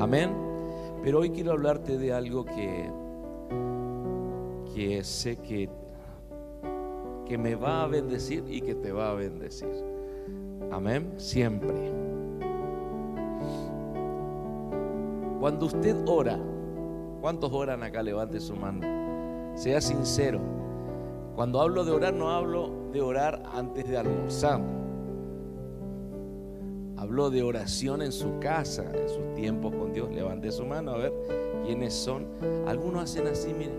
Amén. Pero hoy quiero hablarte de algo que, que sé que, que me va a bendecir y que te va a bendecir. Amén. Siempre. Cuando usted ora, ¿cuántos oran acá? Levante su mano. Sea sincero. Cuando hablo de orar, no hablo de orar antes de almorzar. Hablo de oración en su casa, en sus tiempos con Dios. Levante su mano a ver quiénes son. Algunos hacen así, miren.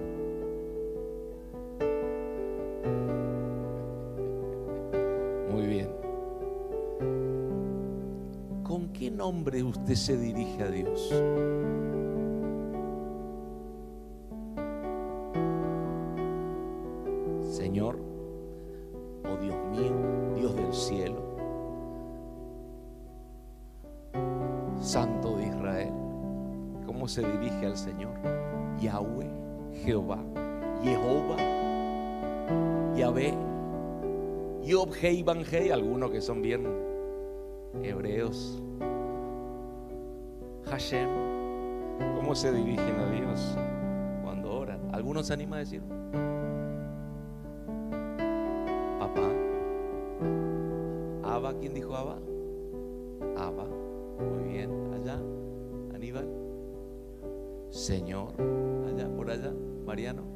Muy bien. ¿Con qué nombre usted se dirige a Dios? Jehová, Jehová, Yahvé, Yob, Hei, Van, Hei, algunos que son bien hebreos. Hashem, ¿cómo se dirigen a Dios cuando oran? ¿Algunos se animan a decir? Papá. Abba, ¿quién dijo Abba? Abba. Muy bien. Allá, Aníbal. Señor. Allá, por allá, Mariano.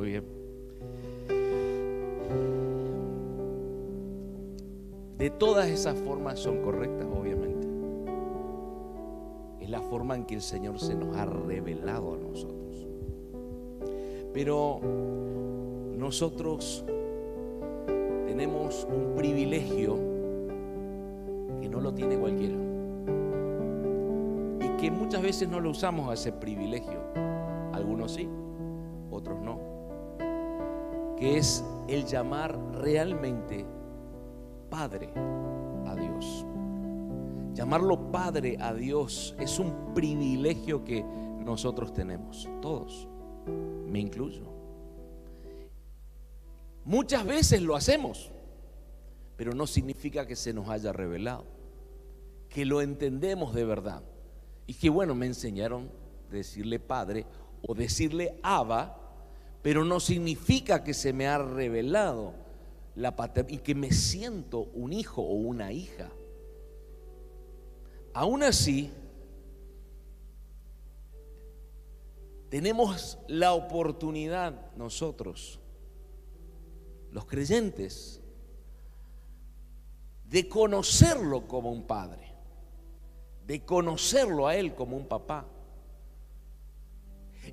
Muy bien. De todas esas formas son correctas, obviamente. Es la forma en que el Señor se nos ha revelado a nosotros. Pero nosotros tenemos un privilegio que no lo tiene cualquiera. Y que muchas veces no lo usamos a ese privilegio. Algunos sí, otros no. Que es el llamar realmente Padre a Dios. Llamarlo Padre a Dios es un privilegio que nosotros tenemos, todos, me incluyo. Muchas veces lo hacemos, pero no significa que se nos haya revelado, que lo entendemos de verdad. Y que bueno, me enseñaron decirle Padre o decirle Abba, pero no significa que se me ha revelado la y que me siento un hijo o una hija. Aún así, tenemos la oportunidad nosotros, los creyentes, de conocerlo como un padre, de conocerlo a Él como un papá.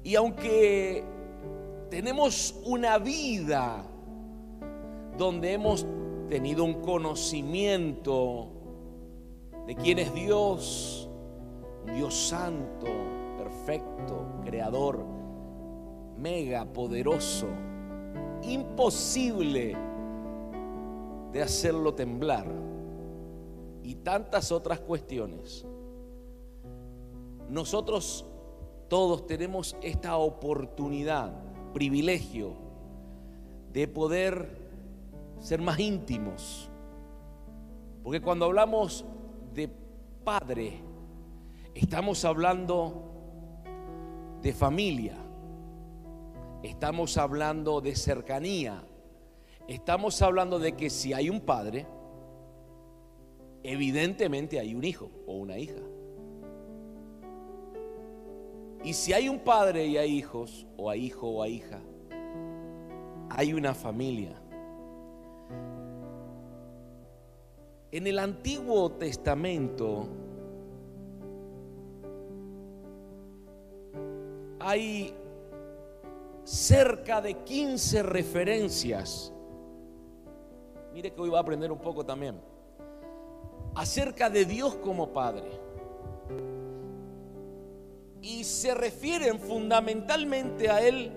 Y aunque tenemos una vida donde hemos tenido un conocimiento de quién es Dios, un Dios santo, perfecto, creador, mega poderoso, imposible de hacerlo temblar y tantas otras cuestiones. Nosotros todos tenemos esta oportunidad, privilegio de poder ser más íntimos. Porque cuando hablamos de padre, estamos hablando de familia, estamos hablando de cercanía, estamos hablando de que si hay un padre, evidentemente hay un hijo o una hija. Y si hay un padre y hay hijos, o hay hijo o hay hija, hay una familia. En el Antiguo Testamento hay cerca de 15 referencias. Mire que hoy va a aprender un poco también. Acerca de Dios como Padre. Y se refieren fundamentalmente a él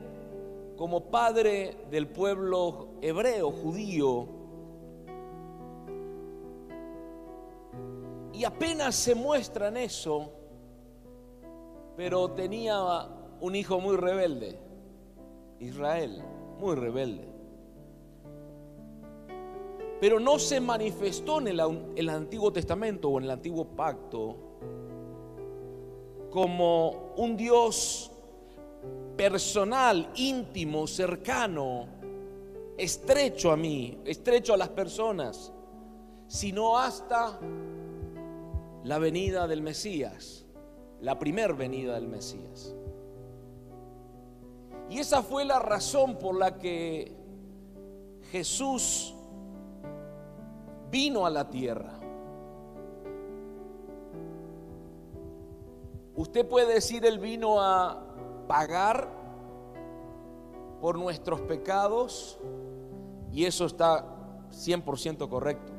como padre del pueblo hebreo, judío. Y apenas se muestra en eso, pero tenía un hijo muy rebelde, Israel, muy rebelde. Pero no se manifestó en el, Antiguo Testamento o en el Antiguo Pacto como un Dios personal, íntimo, cercano, estrecho a mí, estrecho a las personas, sino hasta la venida del Mesías, la primer venida del Mesías. Y esa fue la razón por la que Jesús vino a la tierra. Usted puede decir, Él vino a pagar por nuestros pecados y eso está 100% correcto.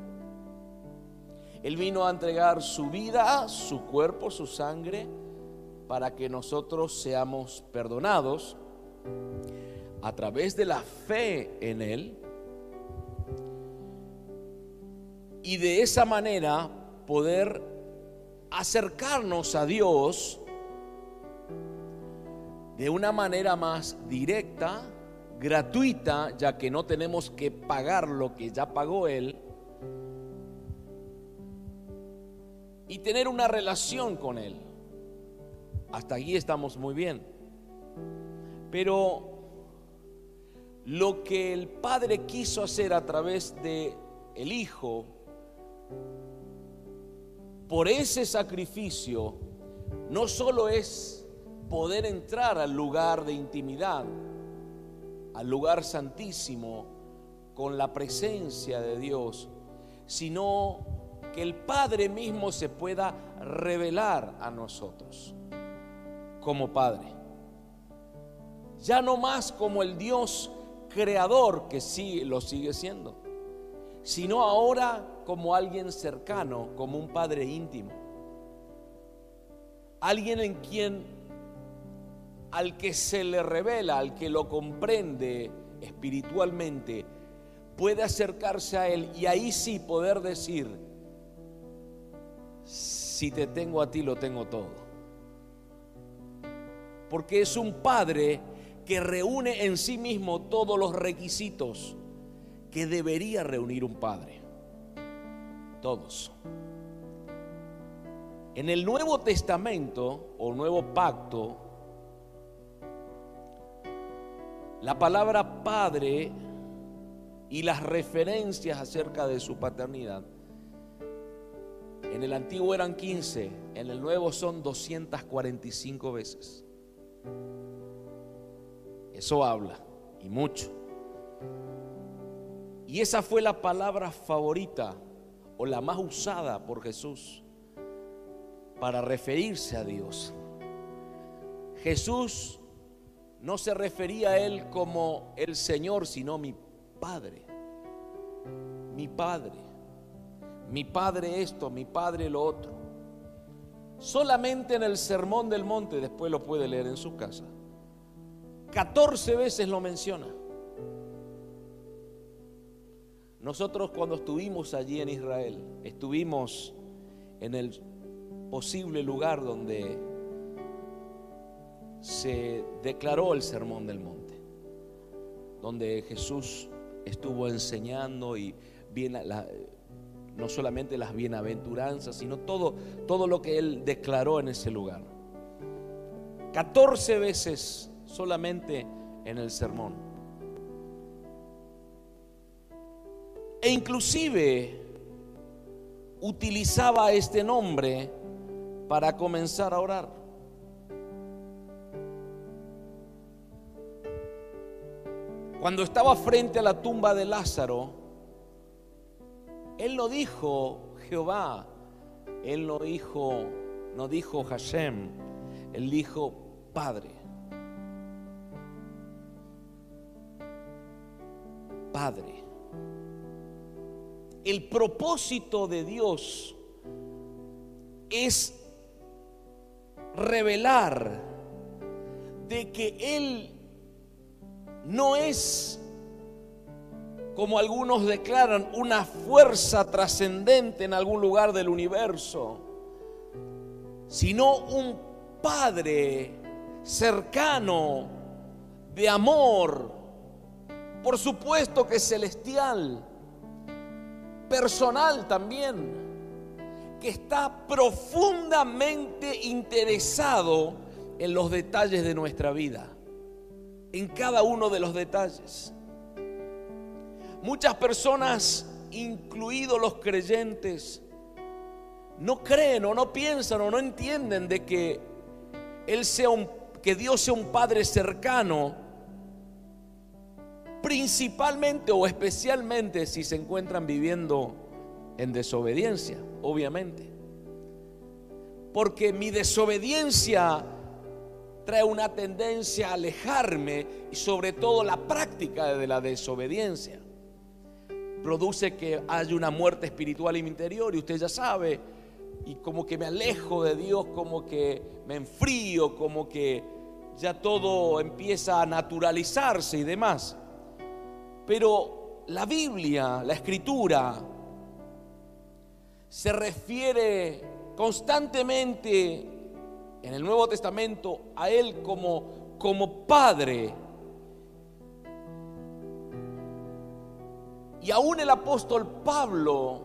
Él vino a entregar su vida, su cuerpo, su sangre, para que nosotros seamos perdonados a través de la fe en Él y de esa manera poder acercarnos a Dios de una manera más directa, gratuita, ya que no tenemos que pagar lo que ya pagó Él, y tener una relación con Él. Hasta aquí estamos muy bien. Pero lo que el Padre quiso hacer a través de el Hijo por ese sacrificio no solo es poder entrar al lugar de intimidad, al lugar santísimo, con la presencia de Dios, sino que el Padre mismo se pueda revelar a nosotros como Padre. Ya no más como el Dios creador que sí lo sigue siendo, sino ahora como alguien cercano, como un padre íntimo. Alguien en quien, al que se le revela, al que lo comprende espiritualmente, puede acercarse a él y ahí sí poder decir, si te tengo a ti, lo tengo todo. Porque es un padre que reúne en sí mismo todos los requisitos que debería reunir un padre. Todos. En el Nuevo Testamento o Nuevo Pacto, la palabra padre y las referencias acerca de su paternidad, en el antiguo eran 15, en el nuevo son 245 veces. Eso habla, y mucho. Y esa fue la palabra favorita o la más usada por Jesús para referirse a Dios. Jesús no se refería a Él como el Señor, sino mi Padre. Mi Padre. Mi Padre esto, mi Padre lo otro. Solamente en el Sermón del Monte, después lo puede leer en su casa, 14 veces lo menciona. Nosotros cuando estuvimos allí en Israel, estuvimos en el posible lugar donde se declaró el sermón del monte, donde Jesús estuvo enseñando y bien no solamente las bienaventuranzas, sino todo, todo lo que él declaró en ese lugar. 14 veces solamente en el sermón. E inclusive utilizaba este nombre para comenzar a orar. Cuando estaba frente a la tumba de Lázaro, él no dijo Jehová, él no dijo, no dijo Hashem, él dijo Padre. Padre. El propósito de Dios es revelar de que Él no es, como algunos declaran, una fuerza trascendente en algún lugar del universo, sino un Padre cercano, de amor, por supuesto que celestial, personal también, que está profundamente interesado en los detalles de nuestra vida, en cada uno de los detalles. Muchas personas, incluidos los creyentes, no creen o no piensan o no entienden de que él sea un que Dios sea un padre cercano principalmente o especialmente si se encuentran viviendo en desobediencia, obviamente. Porque mi desobediencia trae una tendencia a alejarme y sobre todo la práctica de la desobediencia produce que haya una muerte espiritual en mi interior y usted ya sabe, y como que me alejo de Dios, como que me enfrío, como que ya todo empieza a naturalizarse y demás. Pero la Biblia, la escritura, se refiere constantemente en el Nuevo Testamento a Él como, como Padre. Y aún el apóstol Pablo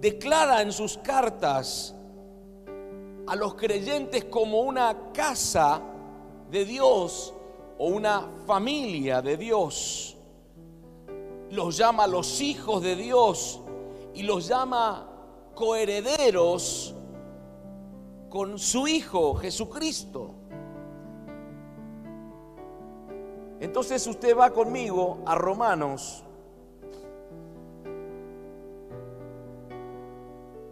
declara en sus cartas a los creyentes como una casa de Dios o una familia de Dios los llama los hijos de Dios y los llama coherederos con su Hijo Jesucristo. Entonces usted va conmigo a Romanos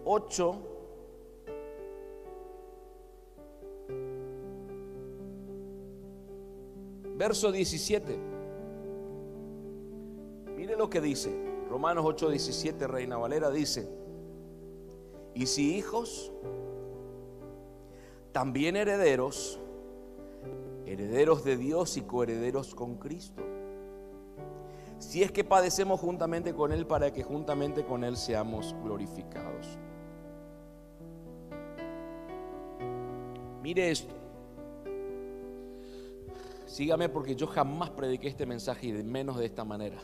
8. Verso 17 lo que dice. Romanos 8:17, Reina Valera dice, y si hijos, también herederos, herederos de Dios y coherederos con Cristo. Si es que padecemos juntamente con Él para que juntamente con Él seamos glorificados. Mire esto. Sígame porque yo jamás prediqué este mensaje y menos de esta manera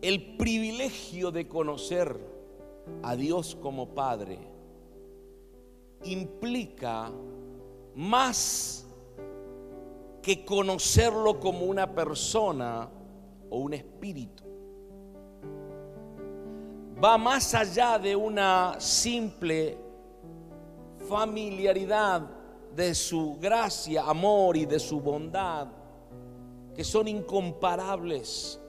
el privilegio de conocer a Dios como Padre implica más que conocerlo como una persona o un espíritu. Va más allá de una simple familiaridad de su gracia, amor y de su bondad, que son incomparables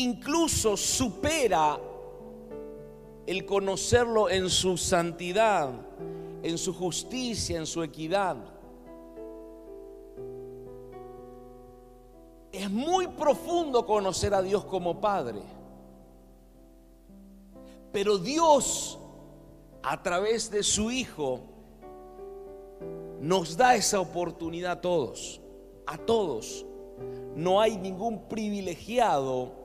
incluso supera el conocerlo en su santidad, en su justicia, en su equidad. Es muy profundo conocer a Dios como Padre. Pero Dios, a través de su Hijo, nos da esa oportunidad a todos, a todos. No hay ningún privilegiado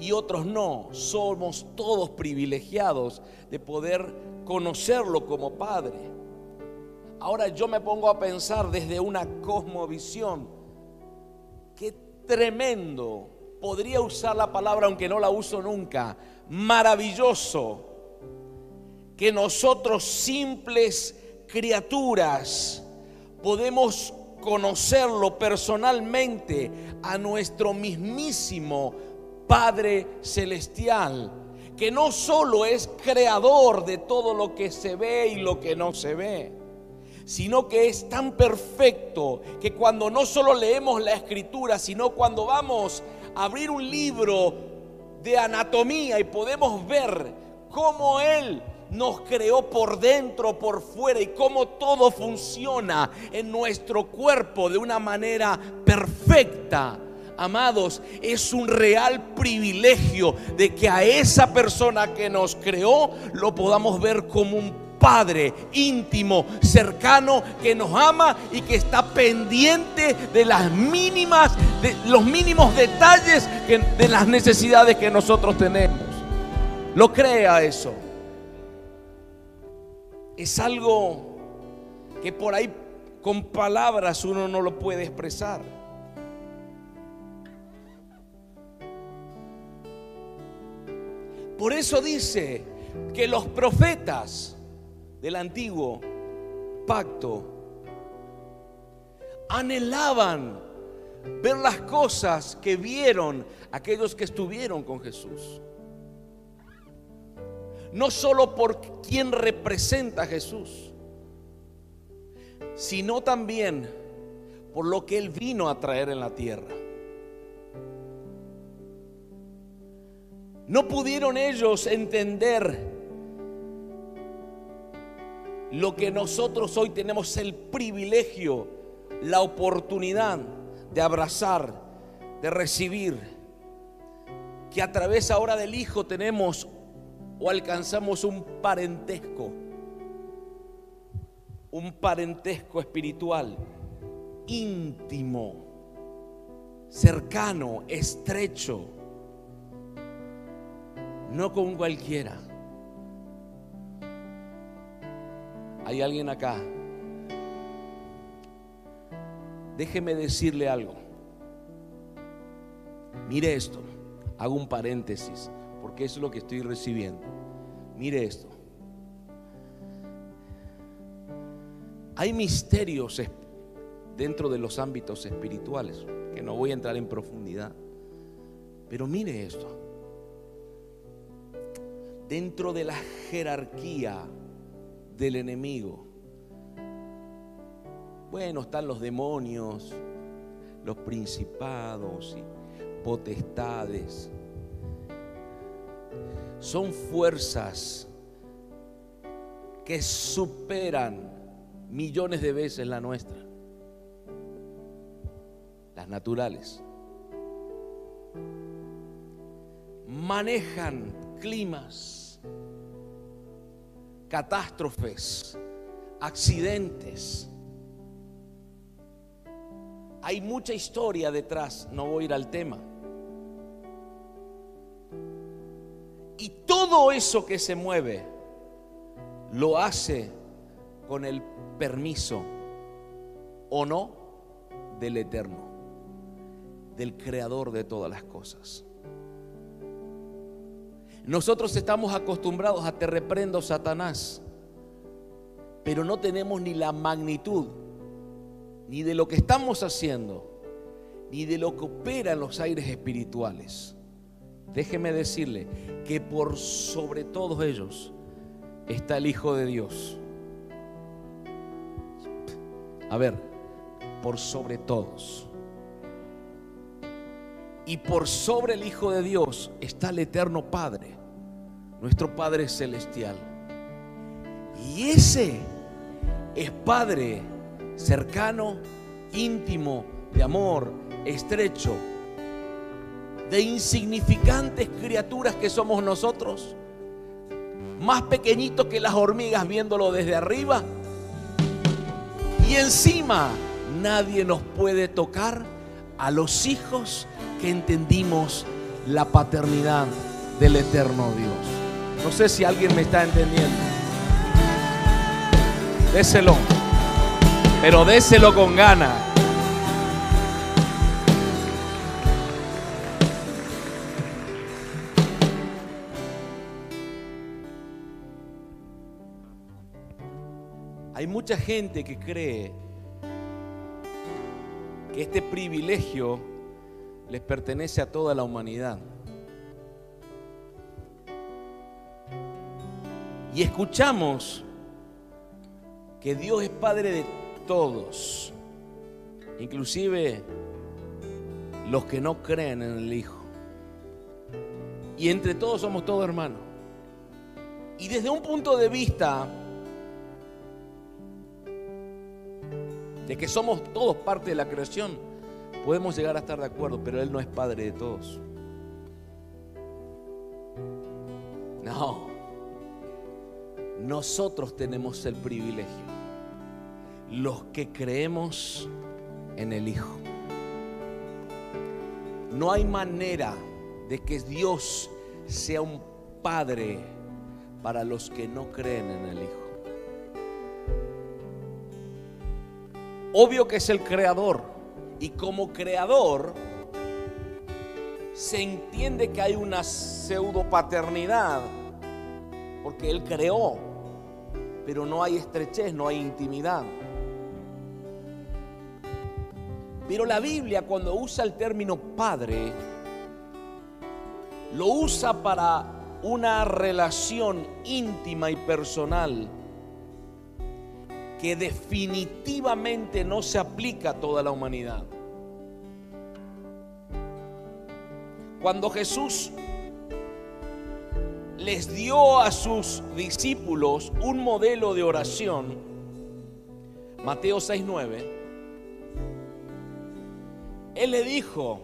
y otros no. Somos todos privilegiados de poder conocerlo como Padre. Ahora yo me pongo a pensar desde una cosmovisión. Qué tremendo. Podría usar la palabra aunque no la uso nunca. Maravilloso. Que nosotros simples criaturas podemos conocerlo personalmente a nuestro mismísimo Padre Celestial, que no solo es creador de todo lo que se ve y lo que no se ve, sino que es tan perfecto que cuando no solo leemos la escritura, sino cuando vamos a abrir un libro de anatomía y podemos ver cómo Él nos creó por dentro, por fuera y cómo todo funciona en nuestro cuerpo de una manera perfecta amados, es un real privilegio de que a esa persona que nos creó lo podamos ver como un Padre íntimo, cercano, que nos ama y que está pendiente de las mínimas, de los mínimos detalles de las necesidades que nosotros tenemos. Lo crea eso. Es algo que por ahí con palabras uno no lo puede expresar. Por eso dice que los profetas del antiguo pacto anhelaban ver las cosas que vieron aquellos que estuvieron con Jesús. No solo por quien representa a Jesús, sino también por lo que Él vino a traer en la tierra. No pudieron ellos entender lo que nosotros hoy tenemos el privilegio, la oportunidad de abrazar, de recibir, que a través ahora del Hijo tenemos o alcanzamos un parentesco, un parentesco espiritual íntimo, cercano, estrecho, no con cualquiera. ¿Hay alguien acá? Déjeme decirle algo. Mire esto. Hago un paréntesis, porque es lo que estoy recibiendo. Mire esto. Hay misterios dentro de los ámbitos espirituales, que no voy a entrar en profundidad. Pero mire esto. Dentro de la jerarquía del enemigo. Bueno, están los demonios, los principados y potestades. Son fuerzas que superan millones de veces la nuestra, las naturales. Manejan climas catástrofes, accidentes. Hay mucha historia detrás, no voy a ir al tema. Y todo eso que se mueve lo hace con el permiso o no del Eterno, del Creador de todas las cosas. Nosotros estamos acostumbrados a te reprendo Satanás, pero no tenemos ni la magnitud, ni de lo que estamos haciendo, ni de lo que opera en los aires espirituales. Déjeme decirle que por sobre todos ellos está el Hijo de Dios. A ver, por sobre todos. Y por sobre el Hijo de Dios está el eterno Padre, nuestro Padre Celestial. Y ese es Padre cercano, íntimo, de amor, estrecho, de insignificantes criaturas que somos nosotros, más pequeñitos que las hormigas viéndolo desde arriba. Y encima nadie nos puede tocar a los hijos que entendimos la paternidad del eterno Dios. No sé si alguien me está entendiendo. Déselo, pero déselo con gana. Hay mucha gente que cree que este privilegio les pertenece a toda la humanidad. Y escuchamos que Dios es Padre de todos, inclusive los que no creen en el Hijo. Y entre todos somos todos hermanos. Y desde un punto de vista de que somos todos parte de la creación, Podemos llegar a estar de acuerdo, pero Él no es Padre de todos. No. Nosotros tenemos el privilegio. Los que creemos en el Hijo. No hay manera de que Dios sea un Padre para los que no creen en el Hijo. Obvio que es el creador y como creador se entiende que hay una pseudo paternidad porque Él creó, pero no hay estrechez, no hay intimidad. Pero la Biblia cuando usa el término padre, lo usa para una relación íntima y personal que definitivamente no se aplica a toda la humanidad. Cuando Jesús les dio a sus discípulos un modelo de oración, Mateo 6:9, Él le dijo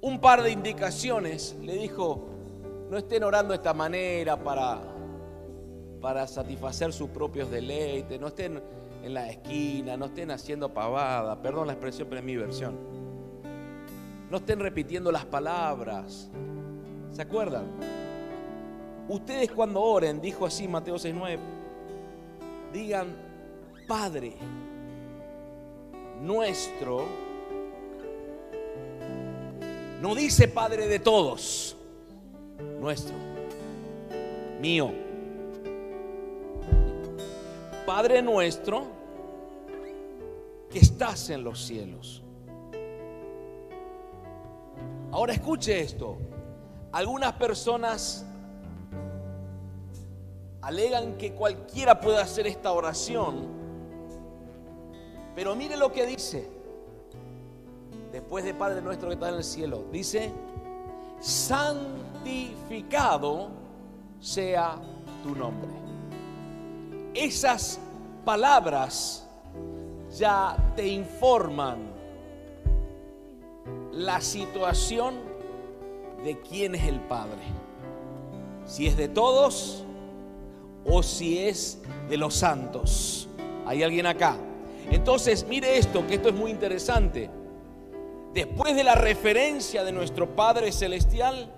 un par de indicaciones, le dijo, no estén orando de esta manera para para satisfacer sus propios deleites, no estén en la esquina, no estén haciendo pavada, perdón la expresión, pero es mi versión. No estén repitiendo las palabras. ¿Se acuerdan? Ustedes cuando oren, dijo así Mateo 6:9, digan, Padre nuestro, no dice Padre de todos, nuestro, mío Padre nuestro que estás en los cielos. Ahora escuche esto. Algunas personas alegan que cualquiera puede hacer esta oración, pero mire lo que dice. Después de Padre nuestro que está en el cielo, dice, santificado sea tu nombre esas palabras ya te informan la situación de quién es el Padre. Si es de todos o si es de los santos. ¿Hay alguien acá? Entonces, mire esto, que esto es muy interesante. Después de la referencia de nuestro Padre Celestial,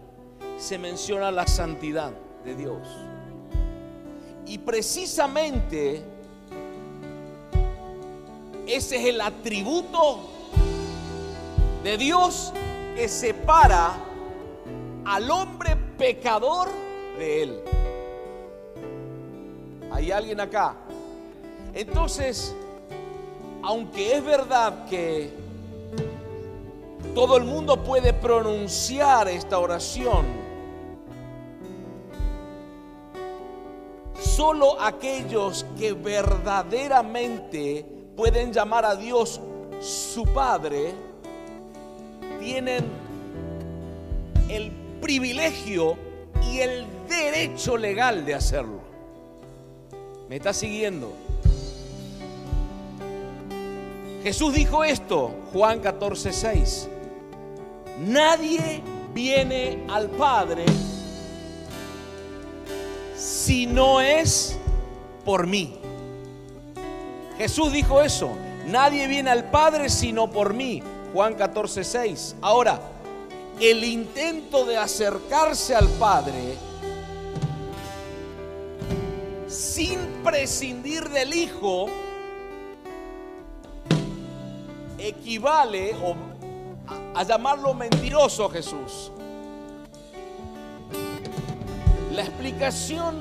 se menciona la santidad de Dios. Y precisamente ese es el atributo de Dios que separa al hombre pecador de él. ¿Hay alguien acá? Entonces, aunque es verdad que todo el mundo puede pronunciar esta oración, Solo aquellos que verdaderamente pueden llamar a Dios su Padre tienen el privilegio y el derecho legal de hacerlo. ¿Me está siguiendo? Jesús dijo esto, Juan 14, 6. Nadie viene al Padre si no es por mí. Jesús dijo eso. Nadie viene al Padre sino por mí. Juan 14, 6. Ahora, el intento de acercarse al Padre sin prescindir del Hijo equivale a, a llamarlo mentiroso Jesús. La explicación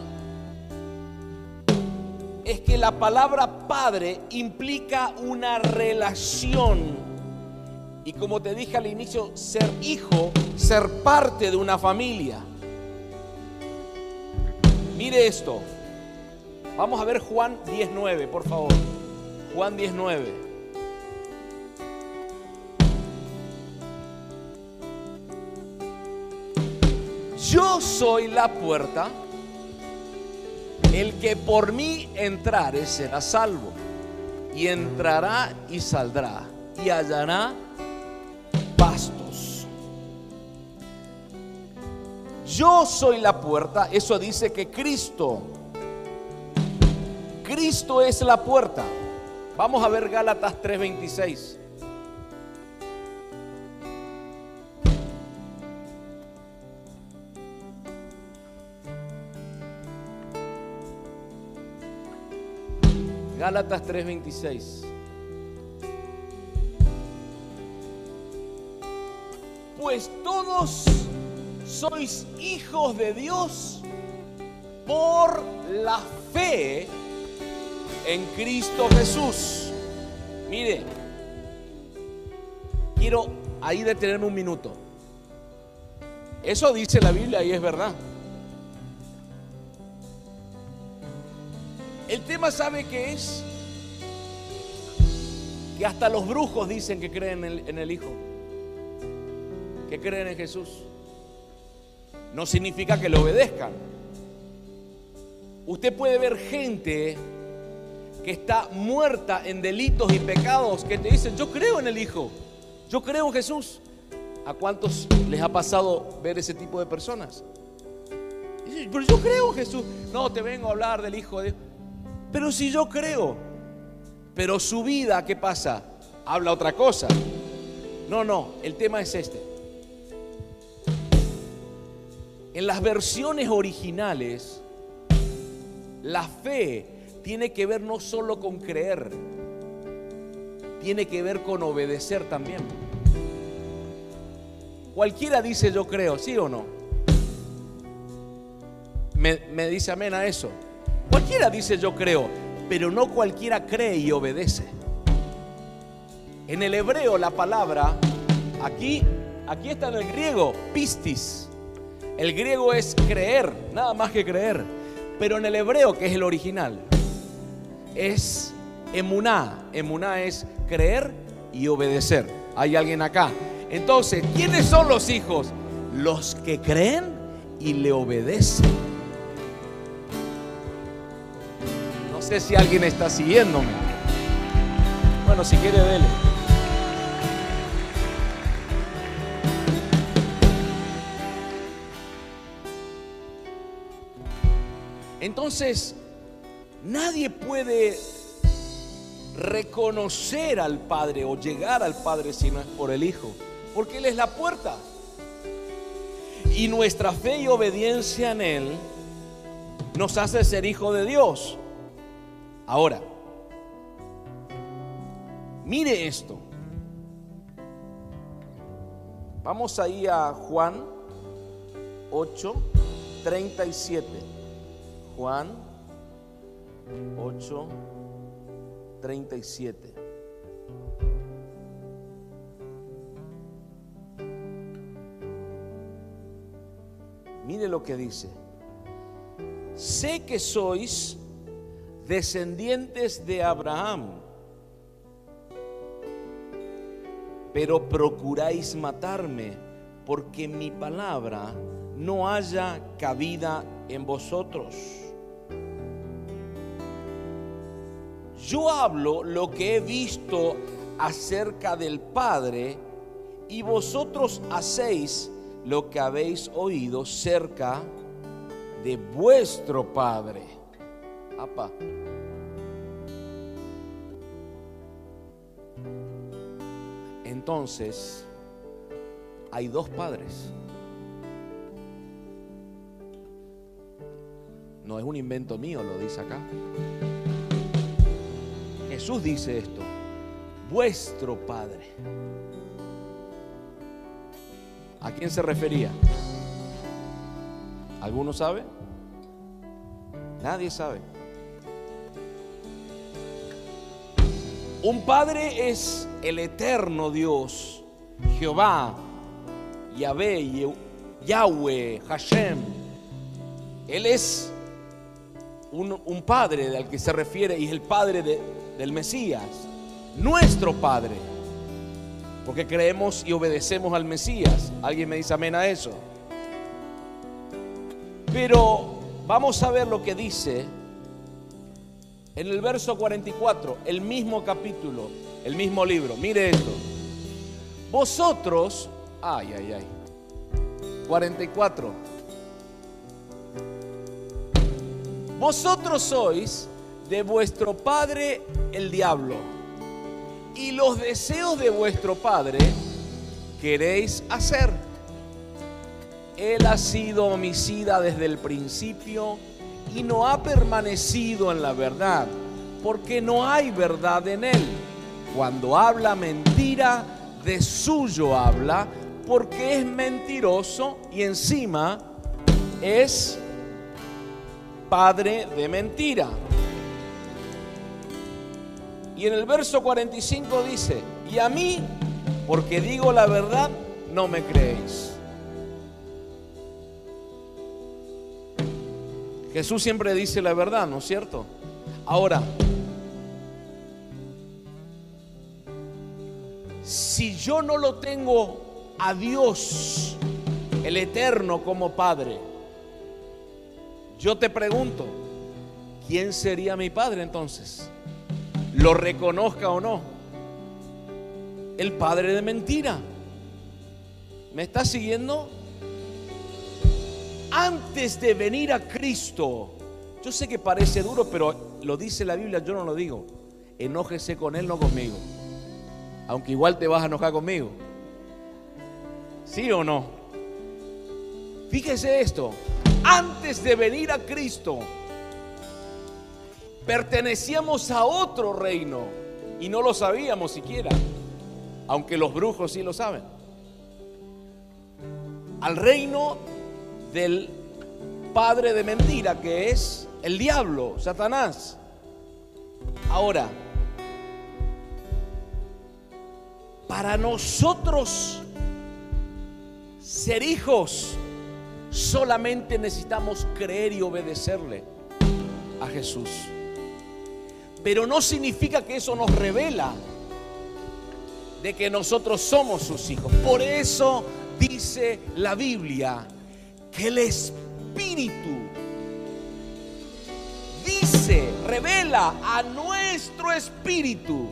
es que la palabra padre implica una relación. Y como te dije al inicio, ser hijo, ser parte de una familia. Mire esto. Vamos a ver Juan 19, por favor. Juan 19. Yo soy la puerta. El que por mí entrare será salvo. Y entrará y saldrá. Y hallará pastos. Yo soy la puerta, eso dice que Cristo, Cristo es la puerta. Vamos a ver Gálatas 3:26. Gálatas 3:26. Pues todos sois hijos de Dios por la fe en Cristo Jesús. Mire, quiero ahí detenerme un minuto. Eso dice la Biblia y es verdad. Tema sabe que es que hasta los brujos dicen que creen en el, Hijo, que creen en Jesús. No significa que le obedezcan. Usted puede ver gente que está muerta en delitos y pecados que te dicen, yo creo en el Hijo, yo creo en Jesús. ¿A cuántos les ha pasado ver ese tipo de personas? Pero yo creo en Jesús. No, te vengo a hablar del Hijo de Dios. Pero si yo creo, pero su vida, ¿qué pasa? Habla otra cosa. No, no, el tema es este. En las versiones originales, la fe tiene que ver no solo con creer, tiene que ver con obedecer también. Cualquiera dice yo creo, ¿sí o no? Me, me dice amén a eso. Cualquiera dice yo creo, pero no cualquiera cree y obedece. En el hebreo la palabra, aquí, aquí está en el griego, pistis. El griego es creer, nada más que creer. Pero en el hebreo, que es el original, es emuná. Emuná es creer y obedecer. Hay alguien acá. Entonces, ¿quiénes son los hijos? Los que creen y le obedecen. Sé si alguien está siguiéndome. Bueno, si quiere, dele. Entonces, nadie puede reconocer al Padre o llegar al Padre si no es por el Hijo, porque Él es la puerta. Y nuestra fe y obediencia en Él nos hace ser hijo de Dios. Ahora, mire esto. Vamos ahí a Juan 8, 37. Juan 8, 37. Mire lo que dice. Sé que sois descendientes de Abraham, pero procuráis matarme porque mi palabra no haya cabida en vosotros. Yo hablo lo que he visto acerca del Padre y vosotros hacéis lo que habéis oído cerca de vuestro Padre. Entonces, hay dos padres. No es un invento mío, lo dice acá. Jesús dice esto, vuestro Padre. ¿A quién se refería? ¿Alguno sabe? Nadie sabe. Un padre es el eterno Dios, Jehová, Yahvé, Yahweh, Hashem. Él es un, padre al que se refiere y es el padre de, del Mesías, nuestro padre. Porque creemos y obedecemos al Mesías. ¿Alguien me dice amén a eso? Pero vamos a ver lo que dice en el verso 44, el mismo capítulo, el mismo libro. Mire esto. Vosotros, ay, ay, ay. 44. Vosotros sois de vuestro padre el diablo, y los deseos de vuestro padre queréis hacer. Él ha sido homicida desde el principio y no ha permanecido en la verdad, porque no hay verdad en él. Cuando habla mentira, de suyo habla, porque es mentiroso y encima es padre de mentira. Y en el verso 45 dice, y a mí, porque digo la verdad, no me creéis. Jesús siempre dice la verdad, ¿no es cierto? Ahora, si yo no lo tengo a Dios, el eterno, como Padre, yo te pregunto, ¿quién sería mi Padre entonces? Lo reconozca o no. El Padre de mentira. ¿Me está siguiendo? antes de venir a Cristo, yo sé que parece duro, pero lo dice la Biblia, yo no lo digo. Enójese con Él, no conmigo. Aunque igual te vas a enojar conmigo. ¿Sí o no? Fíjese esto. Antes de venir a Cristo, pertenecíamos a otro reino y no lo sabíamos siquiera. Aunque los brujos sí lo saben. Al reino del padre de mentira, que es el diablo, Satanás. Ahora, para nosotros ser hijos, solamente necesitamos creer y obedecerle a Jesús. Pero no significa que eso nos revela de que nosotros somos sus hijos. Por eso dice la Biblia que el Espíritu dice, revela a nuestro espíritu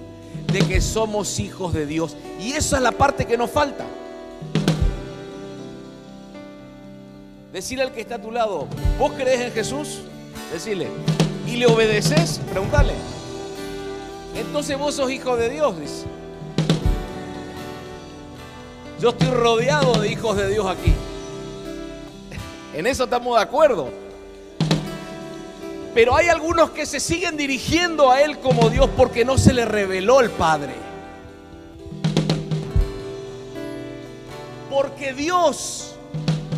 de que somos hijos de Dios. Y esa es la parte que nos falta. Decirle al que está a tu lado, ¿vos crees en Jesús? Decirle, ¿y le obedeces? Pregúntale. Entonces vos sos hijo de Dios, dice. Yo estoy rodeado de hijos de Dios aquí. En eso estamos de acuerdo. Pero hay algunos que se siguen dirigiendo a Él como Dios porque no se le reveló el Padre. Porque Dios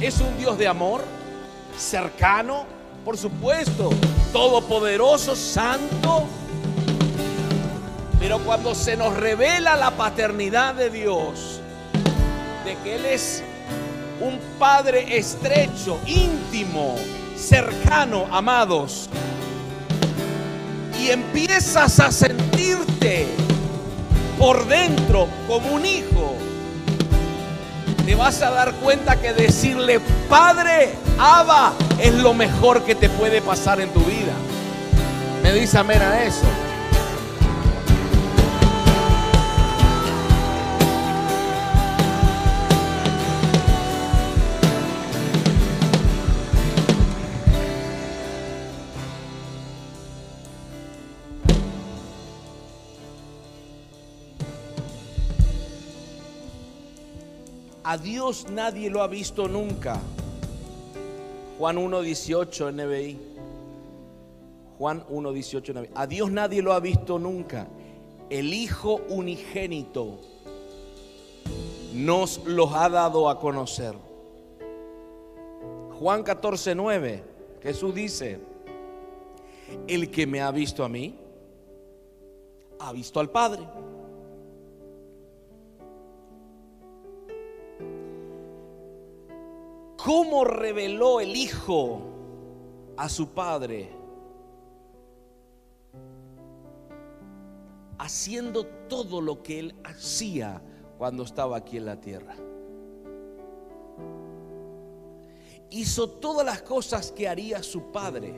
es un Dios de amor, cercano, por supuesto, todopoderoso, santo. Pero cuando se nos revela la paternidad de Dios, de que Él es un Padre estrecho, íntimo, cercano, amados. Empiezas a sentirte por dentro como un hijo. Te vas a dar cuenta que decirle, Padre, Abba, es lo mejor que te puede pasar en tu vida. Me dice amén a eso. A Dios nadie lo ha visto nunca. Juan 1.18 NBI. Juan 1.18 NBI. A Dios nadie lo ha visto nunca. El Hijo unigénito nos los ha dado a conocer. Juan 14.9. Jesús dice, el que me ha visto a mí, ha visto al Padre. Cómo reveló el Hijo a su Padre. Haciendo todo lo que Él hacía cuando estaba aquí en la tierra. Hizo todas las cosas que haría su Padre.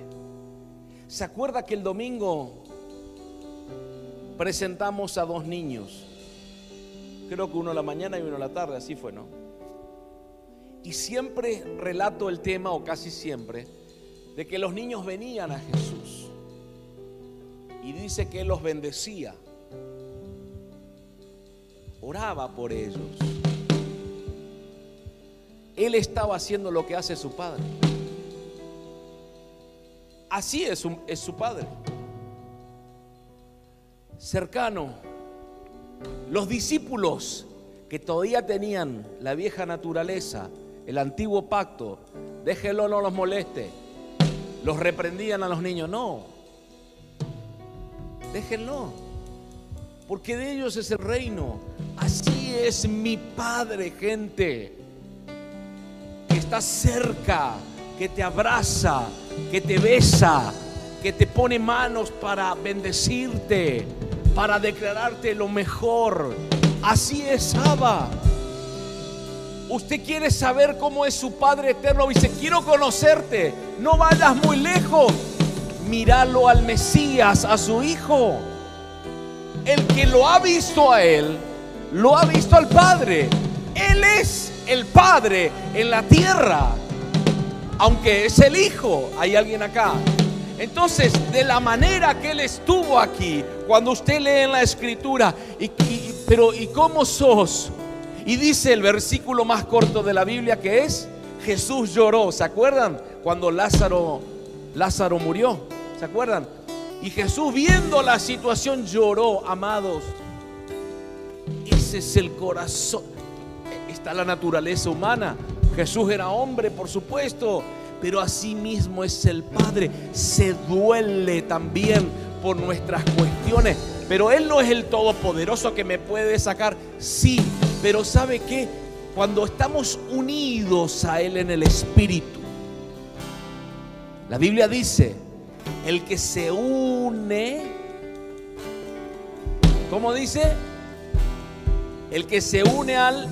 ¿Se acuerda que el domingo presentamos a dos niños? creo que uno a la mañana y uno la tarde, así fue, ¿no? Y siempre relato el tema, o casi siempre, de que los niños venían a Jesús. Y dice que Él los bendecía. Oraba por ellos. Él estaba haciendo lo que hace su Padre. Así es su, es su Padre. Cercano. Los discípulos que todavía tenían la vieja naturaleza, el antiguo pacto, déjelo, no los moleste. Los reprendían a los niños, no. Déjenlo. Porque de ellos es el reino. Así es mi Padre, gente. Que está cerca, que te abraza, que te besa, que te pone manos para bendecirte, para declararte lo mejor. Así es Abba. Usted quiere saber cómo es su Padre eterno. Dice, quiero conocerte. No vayas muy lejos. Míralo al Mesías, a su Hijo. El que lo ha visto a Él, lo ha visto al Padre. Él es el Padre en la tierra. Aunque es el Hijo. Hay alguien acá. Entonces, de la manera que Él estuvo aquí, cuando usted lee en la escritura, y, pero ¿y cómo sos? Y dice el versículo más corto de la Biblia que es, Jesús lloró. ¿Se acuerdan? Cuando Lázaro, Lázaro murió. ¿Se acuerdan? Y Jesús viendo la situación lloró, amados. Ese es el corazón. Está la naturaleza humana. Jesús era hombre, por supuesto, pero asimismo es el Padre. Se duele también por nuestras cuestiones. Pero Él no es el todopoderoso que me puede sacar. Sí, pero ¿sabe qué? Cuando estamos unidos a Él en el Espíritu, la Biblia dice, el que se une, ¿cómo dice? El que se une al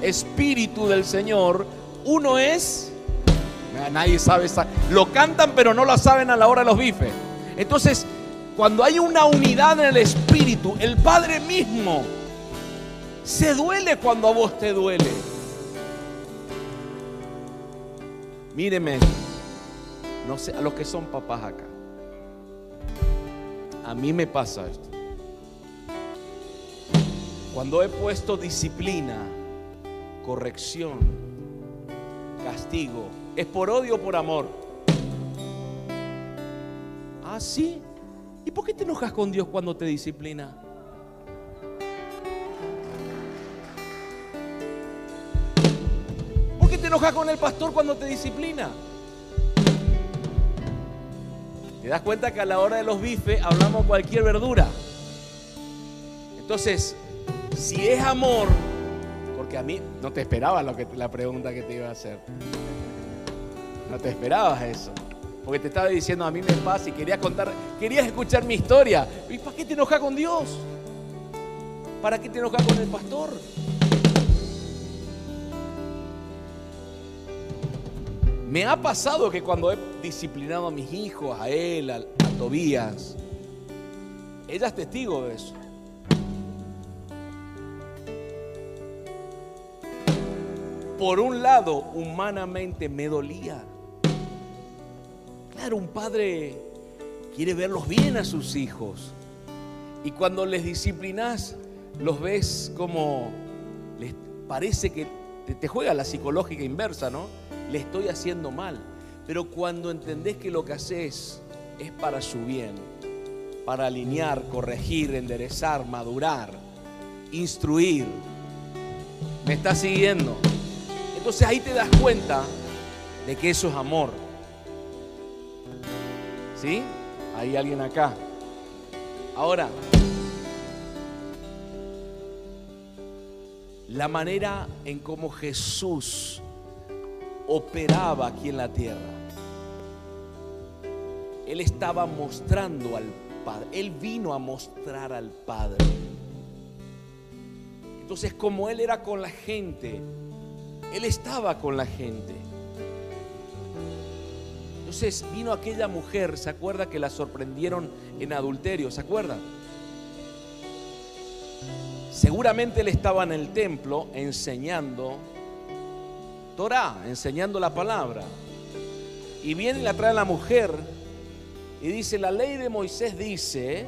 Espíritu del Señor, uno es, nadie sabe, lo cantan pero no lo saben a la hora de los bifes. Entonces, cuando hay una unidad en el Espíritu, el Padre mismo, se duele cuando a vos te duele. Míreme, no sé, a los que son papás acá. A mí me pasa esto. Cuando he puesto disciplina, corrección, castigo, es por odio o por amor. Ah, sí. ¿Y por qué te enojas con Dios cuando te disciplina? Enoja con el pastor cuando te disciplina. Te das cuenta que a la hora de los bifes hablamos cualquier verdura. Entonces, si es amor, porque a mí no te esperaba lo que, la pregunta que te iba a hacer. No te esperabas eso. Porque te estaba diciendo a mí me pasa y querías contar, querías escuchar mi historia. ¿Y para qué te enojas con Dios? ¿Para qué te enojas con el pastor? Me ha pasado que cuando he disciplinado a mis hijos, a él, a, Tobías, ella es testigo de eso. Por un lado, humanamente me dolía. Claro, un padre quiere verlos bien a sus hijos. Y cuando les disciplinas, los ves como les parece que te, te juega la psicológica inversa, ¿no? Le estoy haciendo mal. Pero cuando entendés que lo que haces es para su bien, para alinear, corregir, enderezar, madurar, instruir, me está siguiendo. Entonces ahí te das cuenta de que eso es amor. ¿Sí? Hay alguien acá. Ahora, la manera en cómo Jesús operaba aquí en la tierra. Él estaba mostrando al Padre. Él vino a mostrar al Padre. Entonces, como Él era con la gente, Él estaba con la gente. Entonces vino aquella mujer, ¿se acuerda que la sorprendieron en adulterio? ¿Se acuerda? Seguramente él estaba en el templo enseñando Torah, enseñando la palabra. Y viene y la trae la mujer y dice, la ley de Moisés dice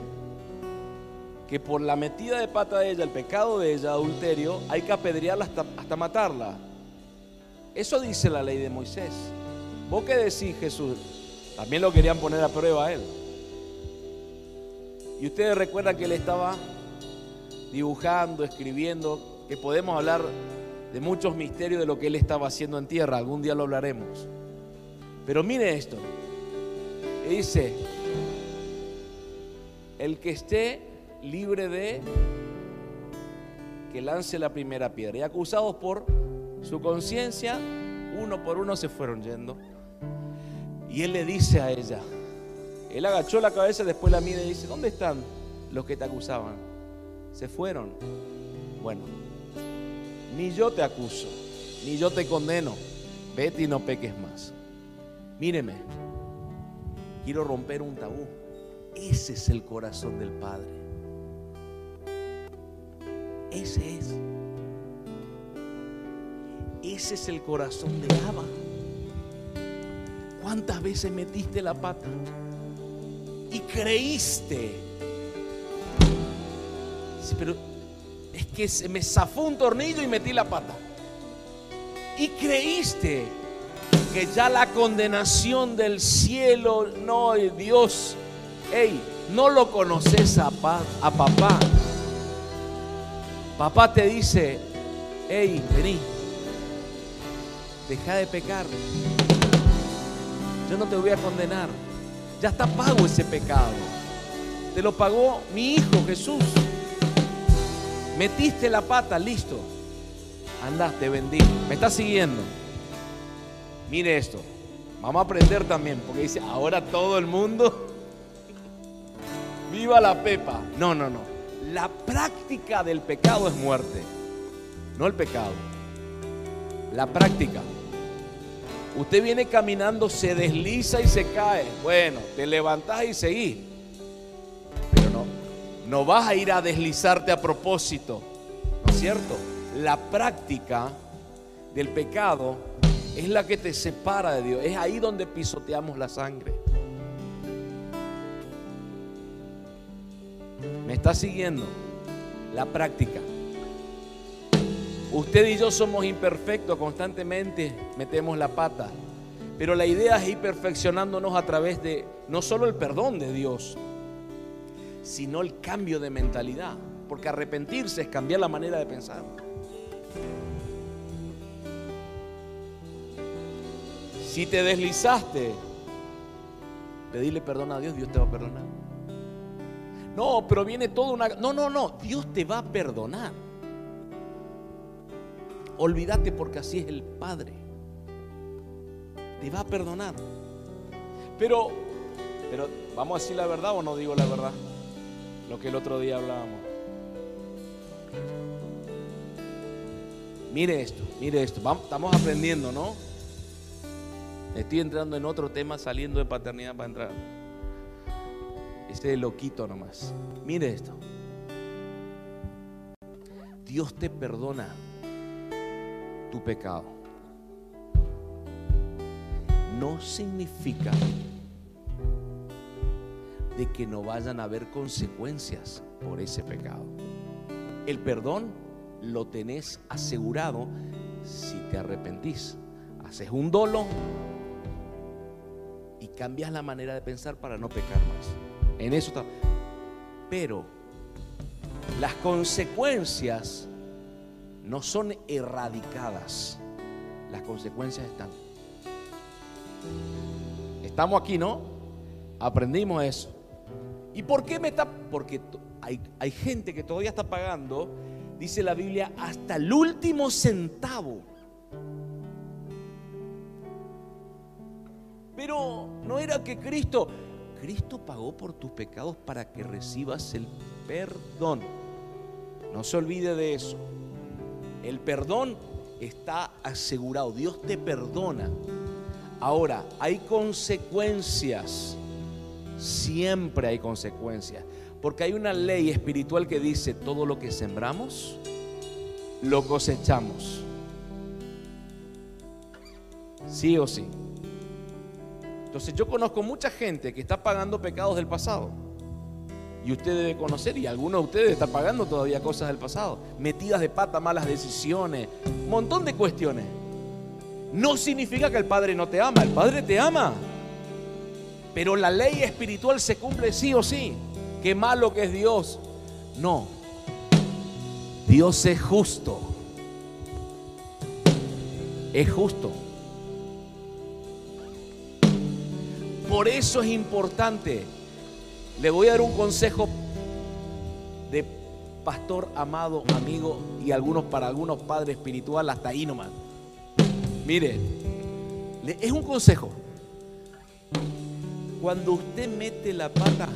que por la metida de pata de ella, el pecado de ella, adulterio, hay que apedrearla hasta, hasta matarla. Eso dice la ley de Moisés. ¿Vos qué decís, Jesús? También lo querían poner a prueba a él. Y ustedes recuerdan que él estaba dibujando, escribiendo, que podemos hablar de muchos misterios de lo que él estaba haciendo en tierra. Algún día lo hablaremos. Pero mire esto. Dice, el que esté libre de que lance la primera piedra. Y acusados por su conciencia, uno por uno se fueron yendo. Y él le dice a ella, él agachó la cabeza, después la mira y dice, ¿dónde están los que te acusaban? Se fueron. Bueno, ni yo te acuso, ni yo te condeno. Vete y no peques más. Míreme, quiero romper un tabú. Ese es el corazón del Padre. Ese es. Ese es el corazón de Abba. ¿Cuántas veces metiste la pata? Y creíste. pero es que se me zafó un tornillo y metí la pata. Y creíste que ya la condenación del cielo, no, Dios, hey, no lo conoces a, papá. Papá te dice, hey, vení, deja de pecar. Yo no te voy a condenar. Ya está pago ese pecado. Te lo pagó mi Hijo Jesús. Metiste la pata, listo. Andaste, bendigo. ¿Me está siguiendo? Mire esto. Vamos a aprender también, porque dice, ahora todo el mundo, viva la pepa. No, no, no. La práctica del pecado es muerte, no el pecado. La práctica. Usted viene caminando, se desliza y se cae. Bueno, te levantás y seguís. No vas a ir a deslizarte a propósito. ¿No es cierto? La práctica del pecado es la que te separa de Dios. Es ahí donde pisoteamos la sangre. ¿Me está siguiendo? La práctica. Usted y yo somos imperfectos, constantemente metemos la pata. Pero la idea es ir perfeccionándonos a través de no solo el perdón de Dios, sino el cambio de mentalidad. Porque arrepentirse es cambiar la manera de pensar. Si te deslizaste, pedirle perdón a Dios, Dios te va a perdonar. No, pero viene todo una... No, no, no, Dios te va a perdonar. Olvídate porque así es el Padre. Te va a perdonar. Pero, pero, ¿vamos a decir la verdad o no digo la verdad? Lo que el otro día hablábamos. Mire esto, mire esto. estamos aprendiendo, ¿no? Estoy entrando en otro tema saliendo de paternidad para entrar. Este loquito nomás. Mire esto. Dios te perdona tu pecado, no significa de que no vayan a haber consecuencias por ese pecado. El perdón lo tenés asegurado si te arrepentís. Haces un dolo y cambias la manera de pensar para no pecar más. En eso está. Pero las consecuencias no son erradicadas. Las consecuencias están. Estamos aquí, ¿no? Aprendimos eso. ¿Y por qué me está? Porque hay, hay gente que todavía está pagando, dice la Biblia, hasta el último centavo. Pero no era que Cristo, Cristo pagó por tus pecados para que recibas el perdón. No se olvide de eso. El perdón está asegurado. Dios te perdona. Ahora, hay consecuencias. Siempre hay consecuencias. Porque hay una ley espiritual que dice, todo lo que sembramos, lo cosechamos. Sí o sí. Entonces yo conozco mucha gente que está pagando pecados del pasado. Y usted debe conocer, y algunos de ustedes están pagando todavía cosas del pasado. Metidas de pata, malas decisiones, un montón de cuestiones. No significa que el Padre no te ama, el Padre te ama. Pero la ley espiritual se cumple sí o sí. Qué malo que es Dios. No. Dios es justo. Es justo. Por eso es importante. Le voy a dar un consejo de pastor amado, amigo y algunos para algunos padres espiritual hasta ahí nomás. Mire, es un consejo. Cuando usted mete la pata,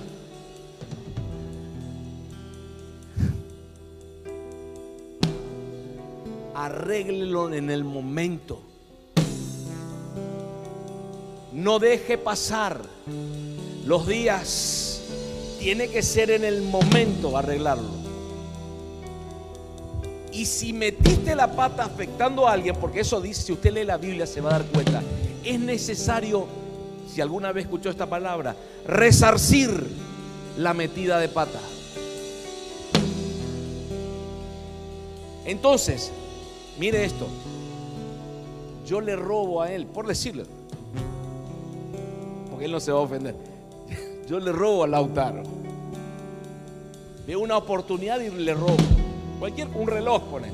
arréglelo en el momento. No deje pasar los días. Tiene que ser en el momento arreglarlo. Y si metiste la pata afectando a alguien, porque eso dice, si usted lee la Biblia se va a dar cuenta, es necesario, si alguna vez escuchó esta palabra, resarcir la metida de pata. Entonces, mire esto, yo le robo a él, por decirle, porque él no se va a ofender, yo le robo a Lautaro. Veo una oportunidad y le robo. Cualquier, un reloj, ponele.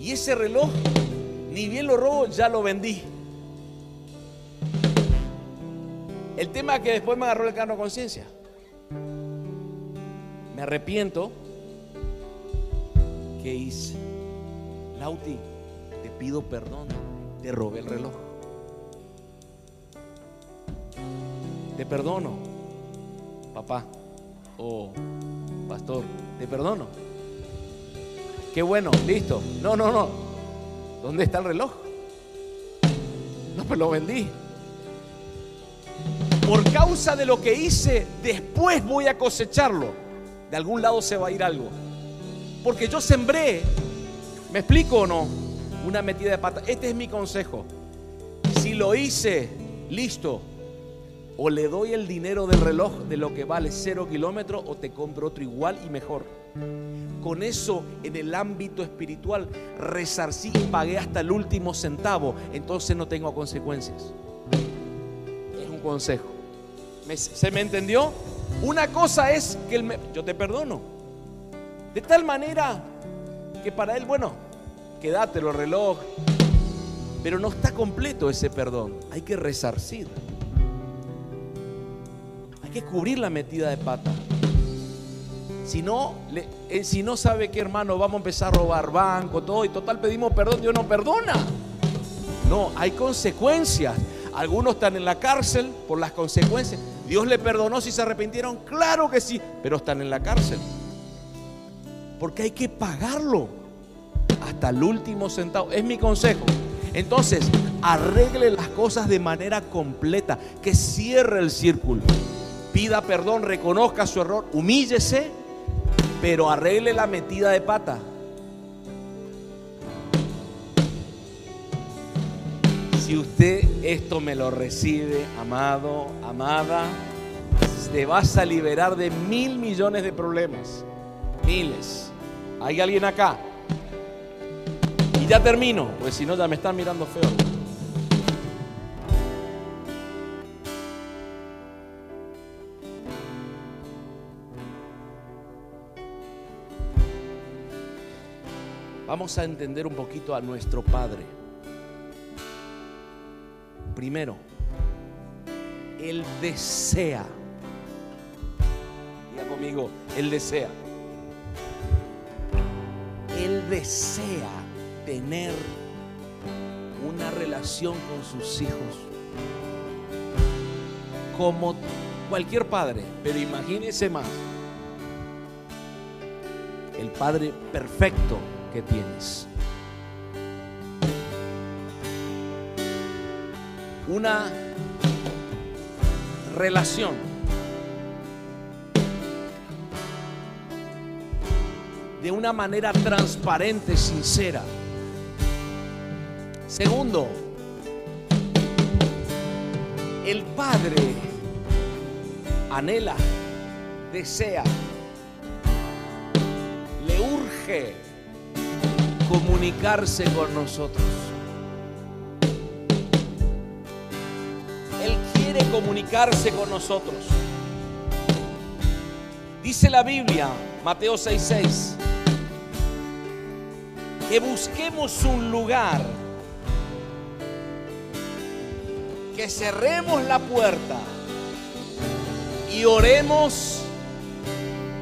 Y ese reloj, ni bien lo robo, ya lo vendí. El tema es que después me agarró el carno de conciencia. Me arrepiento. ¿Qué hice? Lauti, te pido perdón. Te robé el reloj. Te perdono, papá o pastor. Te perdono. Qué bueno, listo. No, no, no. ¿Dónde está el reloj? No, pues lo vendí. Por causa de lo que hice, después voy a cosecharlo. De algún lado se va a ir algo. Porque yo sembré, ¿me explico o no? Una metida de pata. Este es mi consejo. Si lo hice, listo. O le doy el dinero del reloj de lo que vale cero kilómetros o te compro otro igual y mejor. Con eso en el ámbito espiritual resarcí y pagué hasta el último centavo. Entonces no tengo consecuencias. Es un consejo. ¿Se me entendió? Una cosa es que él yo te perdono. De tal manera que para él, bueno, quédate los reloj. Pero no está completo ese perdón. Hay que resarcir. Hay que cubrir la metida de pata. Si no, eh, si no sabe que hermano, vamos a empezar a robar banco, todo, y total pedimos perdón, Dios no perdona. No, hay consecuencias. Algunos están en la cárcel por las consecuencias. Dios le perdonó si se arrepintieron, claro que sí, pero están en la cárcel. Porque hay que pagarlo hasta el último centavo. Es mi consejo. Entonces, arregle las cosas de manera completa, que cierre el círculo. Pida perdón, reconozca su error, humíllese pero arregle la metida de pata. Si usted esto me lo recibe, amado, amada, te vas a liberar de mil millones de problemas. Miles. ¿Hay alguien acá? Y ya termino, pues si no ya me están mirando feo. Vamos a entender un poquito a nuestro Padre. Primero, Él desea. Diga conmigo, Él desea. Él desea tener una relación con sus hijos. Como cualquier padre, pero imagínese más. El Padre perfecto tienes. Una relación de una manera transparente, sincera. Segundo, el Padre anhela, desea, le urge comunicarse con nosotros. Quiere comunicarse con nosotros. Dice la Biblia, Mateo 6:6, que busquemos un lugar que cerremos la puerta y oremos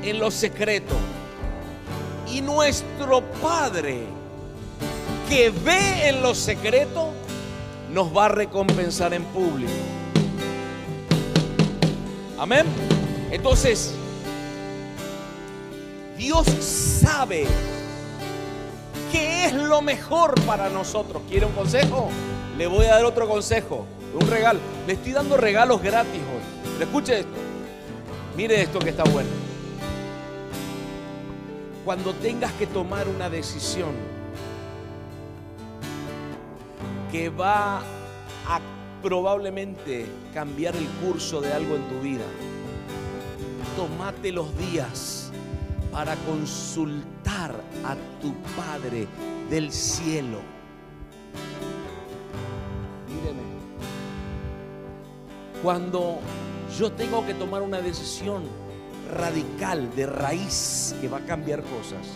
en lo secreto. Y nuestro Padre que ve en lo secreto nos va a recompensar en público. Amén. Entonces, Dios sabe qué es lo mejor para nosotros. ¿Quiere un consejo? Le voy a dar otro consejo. Un regalo. Le estoy dando regalos gratis hoy. Escuche esto. Mire esto que está bueno. Cuando tengas que tomar una decisión que va a probablemente cambiar el curso de algo en tu vida, tomate los días para consultar a tu Padre del cielo Cuando yo tengo que tomar una decisión radical, de raíz, que va a cambiar cosas,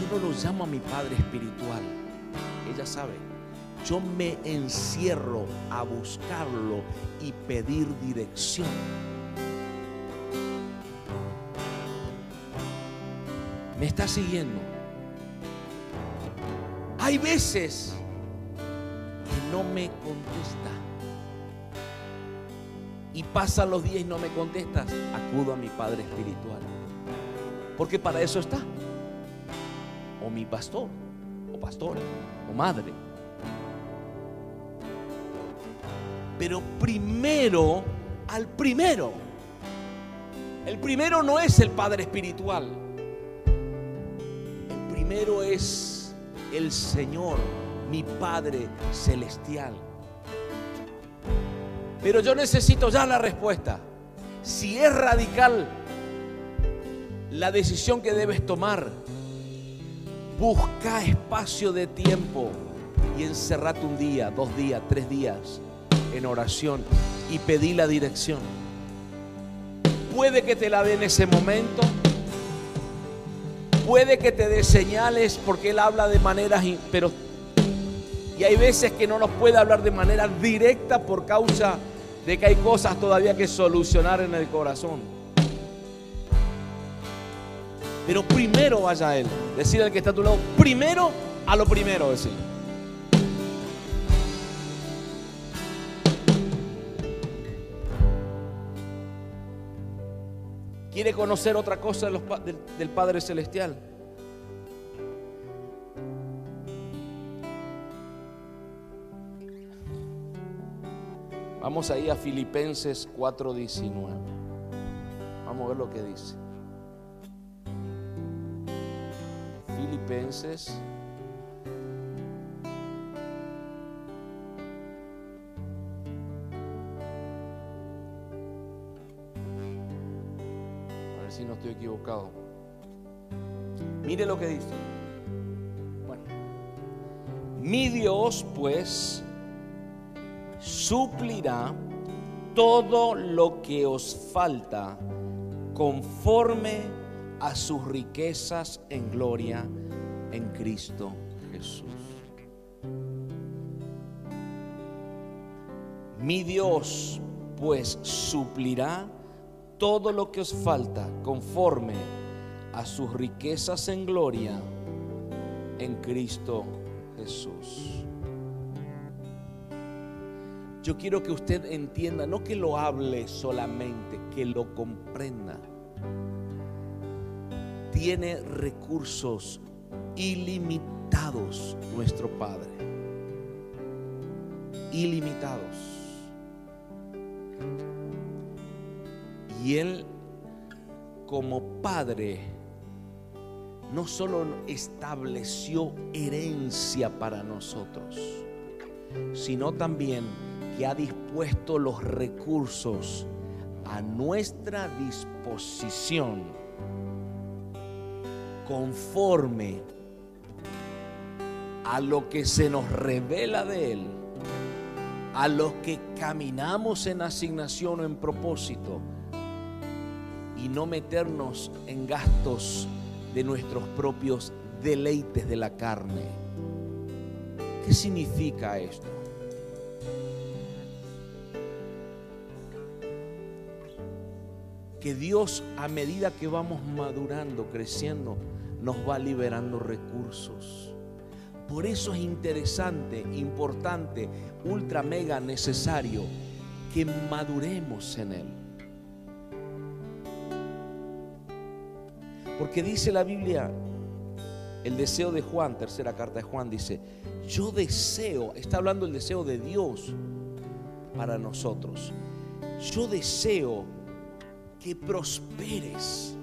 yo no lo llamo a mi Padre espiritual. Ella sabe. Yo me encierro a buscarlo y pedir dirección. ¿Me está siguiendo? Hay veces que no me contesta y pasan los días y no me contestas, acudo a mi Padre Espiritual. Porque para eso está. O mi pastor, o pastora, o madre. Pero primero, al primero. El primero no es el Padre Espiritual. El primero es el Señor, mi Padre Celestial. Pero yo necesito ya la respuesta. Si es radical la decisión que debes tomar, busca espacio de tiempo y encerrate un día, dos días, tres días en oración y pedí la dirección. Puede que te la dé en ese momento, puede que te dé señales porque Él habla de maneras, pero y hay veces que no nos puede hablar de manera directa por causa de que hay cosas todavía que solucionar en el corazón. Pero primero vaya a Él. Decir al que está a tu lado, primero a lo primero, decir. ¿Quiere conocer otra cosa del Padre Celestial? Vamos ahí a Filipenses 4:19. Vamos a ver lo que dice. Filipenses si no estoy equivocado. Mire lo que dice. Bueno. Mi Dios, pues, suplirá todo lo que os falta conforme a sus riquezas en gloria en Cristo Jesús. Mi Dios pues suplirá todo lo que os falta conforme a sus riquezas en gloria en Cristo Jesús. Yo quiero que usted entienda, no que lo hable solamente, que lo comprenda. Tiene recursos ilimitados nuestro Padre. Ilimitados. Y Él como Padre no solo estableció herencia para nosotros, sino también que ha dispuesto los recursos a nuestra disposición conforme a lo que se nos revela de Él, a los que caminamos en asignación o en propósito, y no meternos en gastos de nuestros propios deleites de la carne. ¿Qué significa esto? Que Dios a medida que vamos madurando, creciendo, nos va liberando recursos. Por eso es interesante, importante, ultra mega necesario que maduremos en Él. Porque dice la Biblia, el deseo de Juan, tercera carta de Juan, dice, yo deseo, está hablando el deseo de Dios para nosotros. Yo deseo que prosperes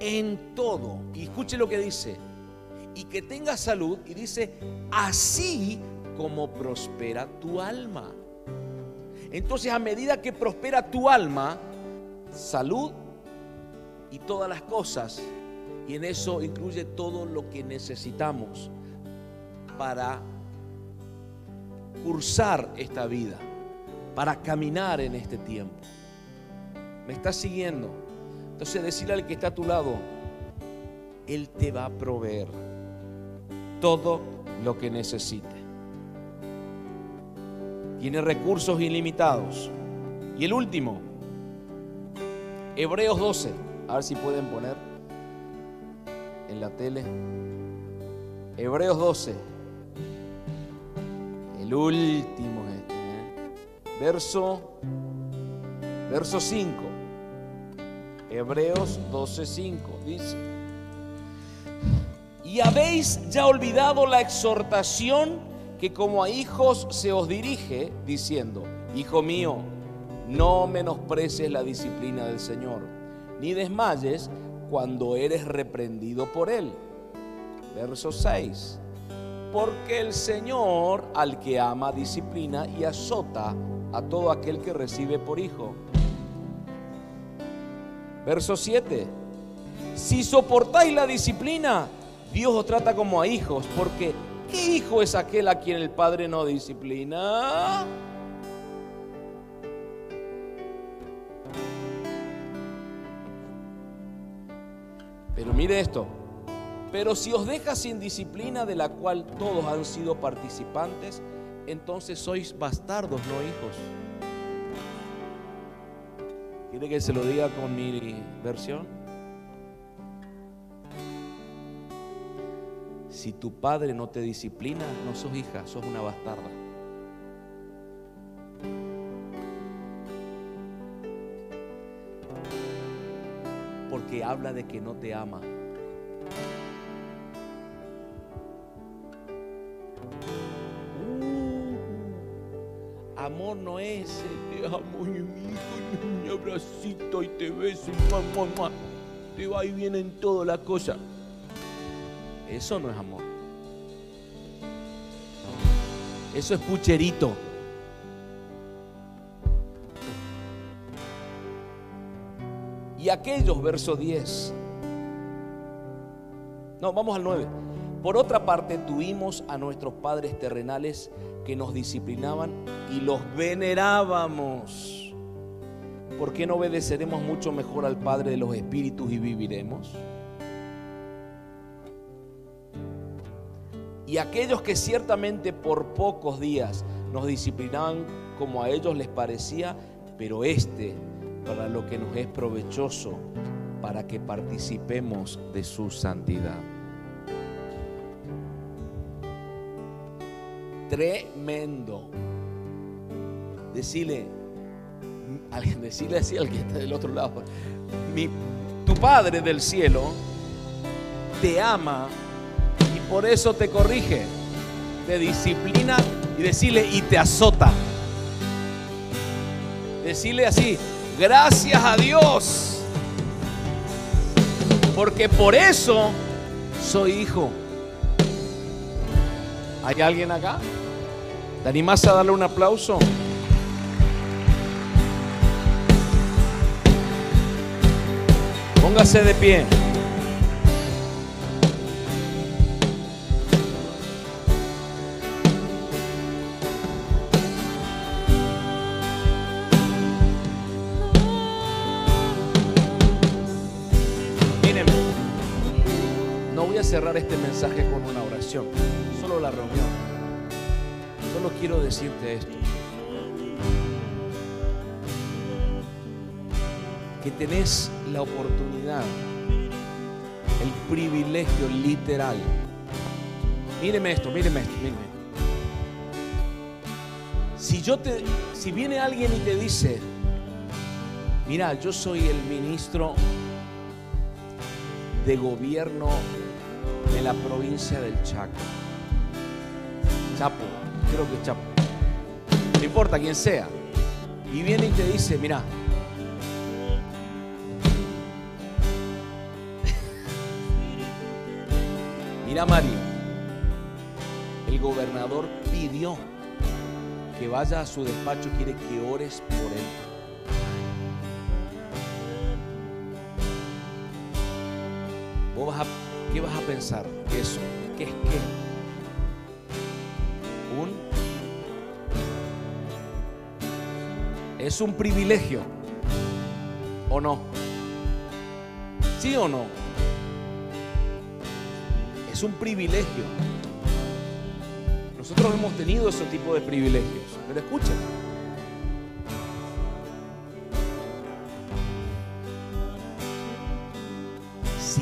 en todo. Y escuche lo que dice. Y que tengas salud. Y dice, así como prospera tu alma. Entonces a medida que prospera tu alma, salud y todas las cosas. Y en eso incluye todo lo que necesitamos para cursar esta vida, para caminar en este tiempo. ¿Me estás siguiendo? Entonces decirle al que está a tu lado, Él te va a proveer todo lo que necesite. Tiene recursos ilimitados. Y el último, Hebreos 12. A ver si pueden poner en la tele. Hebreos 12. El último este. ¿eh? Verso, verso 5. Hebreos 12, 5. Dice. Y habéis ya olvidado la exhortación que como a hijos se os dirige, diciendo, Hijo mío, no menosprecies la disciplina del Señor ni desmayes cuando eres reprendido por él. Verso 6. Porque el Señor al que ama disciplina y azota a todo aquel que recibe por hijo. Verso 7. Si soportáis la disciplina, Dios os trata como a hijos, porque ¿qué hijo es aquel a quien el Padre no disciplina? Pero mire esto, pero si os deja sin disciplina de la cual todos han sido participantes, entonces sois bastardos, no hijos. ¿Quiere que se lo diga con mi versión? Si tu padre no te disciplina, no sos hija, sos una bastarda. Habla de que no te ama. Uh, amor no es te amo mi hijo mi abracito y te beso y mamá, te va y viene en todas las cosas. Eso no es amor. Eso es pucherito. Aquellos, verso 10. No, vamos al 9. Por otra parte, tuvimos a nuestros padres terrenales que nos disciplinaban y los venerábamos. ¿Por qué no obedeceremos mucho mejor al Padre de los Espíritus y viviremos? Y aquellos que ciertamente por pocos días nos disciplinaban como a ellos les parecía, pero este para lo que nos es provechoso, para que participemos de su santidad. Tremendo. Decirle, decirle así al que está del otro lado, mi, tu Padre del cielo te ama y por eso te corrige, te disciplina y decirle y te azota. Decirle así, Gracias a Dios. Porque por eso soy hijo. ¿Hay alguien acá? ¿Te animas a darle un aplauso? Póngase de pie. Mensaje con una oración, solo la reunión. Solo quiero decirte esto. Que tenés la oportunidad, el privilegio literal. Míreme esto, míreme esto, míreme. Si yo te, si viene alguien y te dice, mira, yo soy el ministro de gobierno de la provincia del Chaco. Chapo, creo que Chapo. No importa quién sea. Y viene y te dice, mira, mira Mari, el gobernador pidió que vaya a su despacho, quiere que ores por él. ¿Vos vas a, ¿Qué vas a pensar? Eso, ¿qué es qué? Un es un privilegio o no? ¿Sí o no? Es un privilegio. Nosotros hemos tenido ese tipo de privilegios, pero escuchen.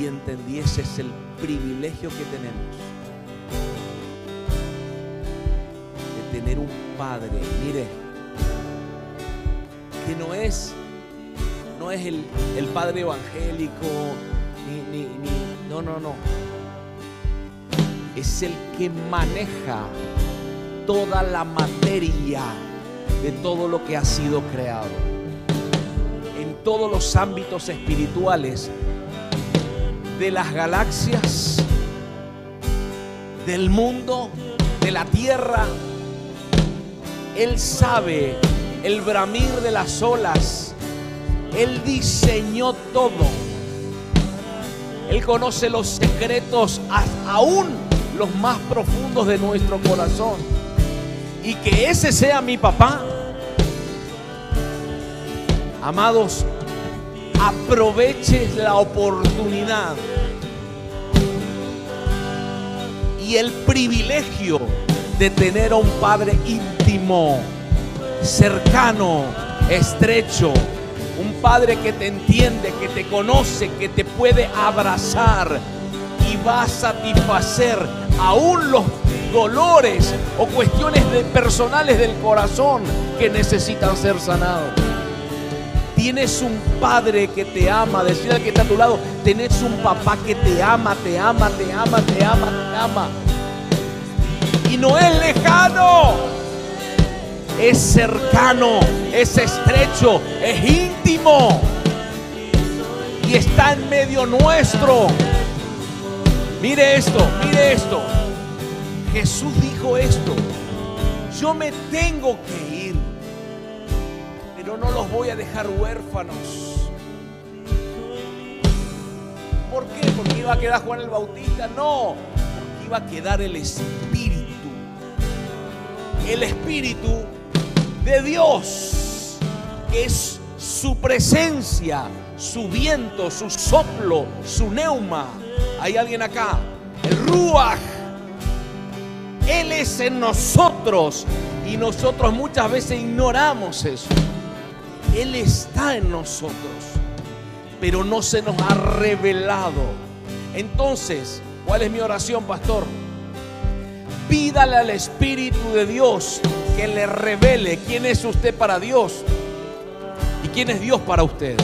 Si entendieses el privilegio que tenemos de tener un padre, mire, que no es, no es el, el padre evangélico, ni, ni, ni, no, no, no. Es el que maneja toda la materia de todo lo que ha sido creado. En todos los ámbitos espirituales de las galaxias, del mundo, de la tierra. Él sabe el bramir de las olas. Él diseñó todo. Él conoce los secretos aún los más profundos de nuestro corazón. Y que ese sea mi papá. Amados, aproveches la oportunidad el privilegio de tener a un Padre íntimo, cercano, estrecho, un Padre que te entiende, que te conoce, que te puede abrazar y va a satisfacer aún los dolores o cuestiones de personales del corazón que necesitan ser sanados. Tienes un padre que te ama. Decir que está a tu lado, tenés un papá que te ama, te ama, te ama, te ama, te ama. Y no es lejano. Es cercano, es estrecho, es íntimo. Y está en medio nuestro. Mire esto, mire esto. Jesús dijo esto. Yo me tengo que ir no los voy a dejar huérfanos. ¿Por qué? Porque iba a quedar Juan el Bautista. No, porque iba a quedar el Espíritu. El Espíritu de Dios, que es su presencia, su viento, su soplo, su neuma. ¿Hay alguien acá? El Ruach. Él es en nosotros y nosotros muchas veces ignoramos eso. Él está en nosotros, pero no se nos ha revelado. Entonces, ¿cuál es mi oración, pastor? Pídale al Espíritu de Dios que le revele quién es usted para Dios y quién es Dios para usted.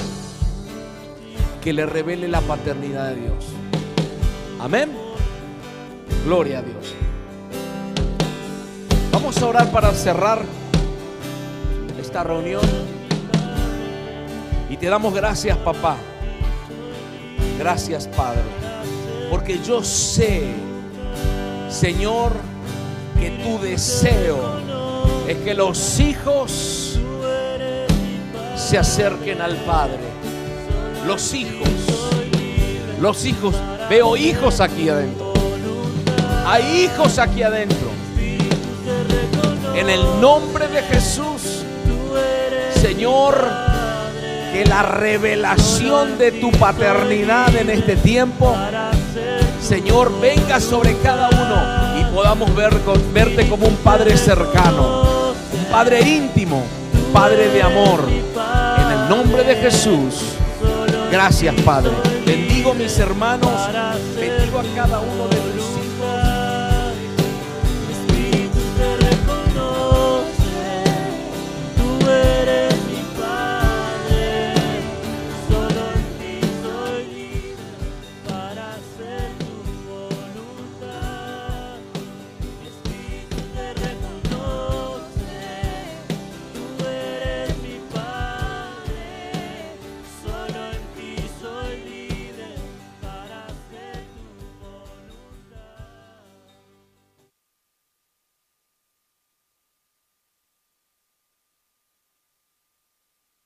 Que le revele la paternidad de Dios. Amén. Gloria a Dios. Vamos a orar para cerrar esta reunión. Y te damos gracias, papá. Gracias, Padre. Porque yo sé, Señor, que tu deseo es que los hijos se acerquen al Padre. Los hijos, los hijos, veo hijos aquí adentro. Hay hijos aquí adentro. En el nombre de Jesús, Señor, que la revelación de tu paternidad en este tiempo, Señor, venga sobre cada uno y podamos ver, verte como un Padre cercano, un Padre íntimo, Padre de amor. En el nombre de Jesús, gracias Padre. Bendigo mis hermanos, bendigo a cada uno de tus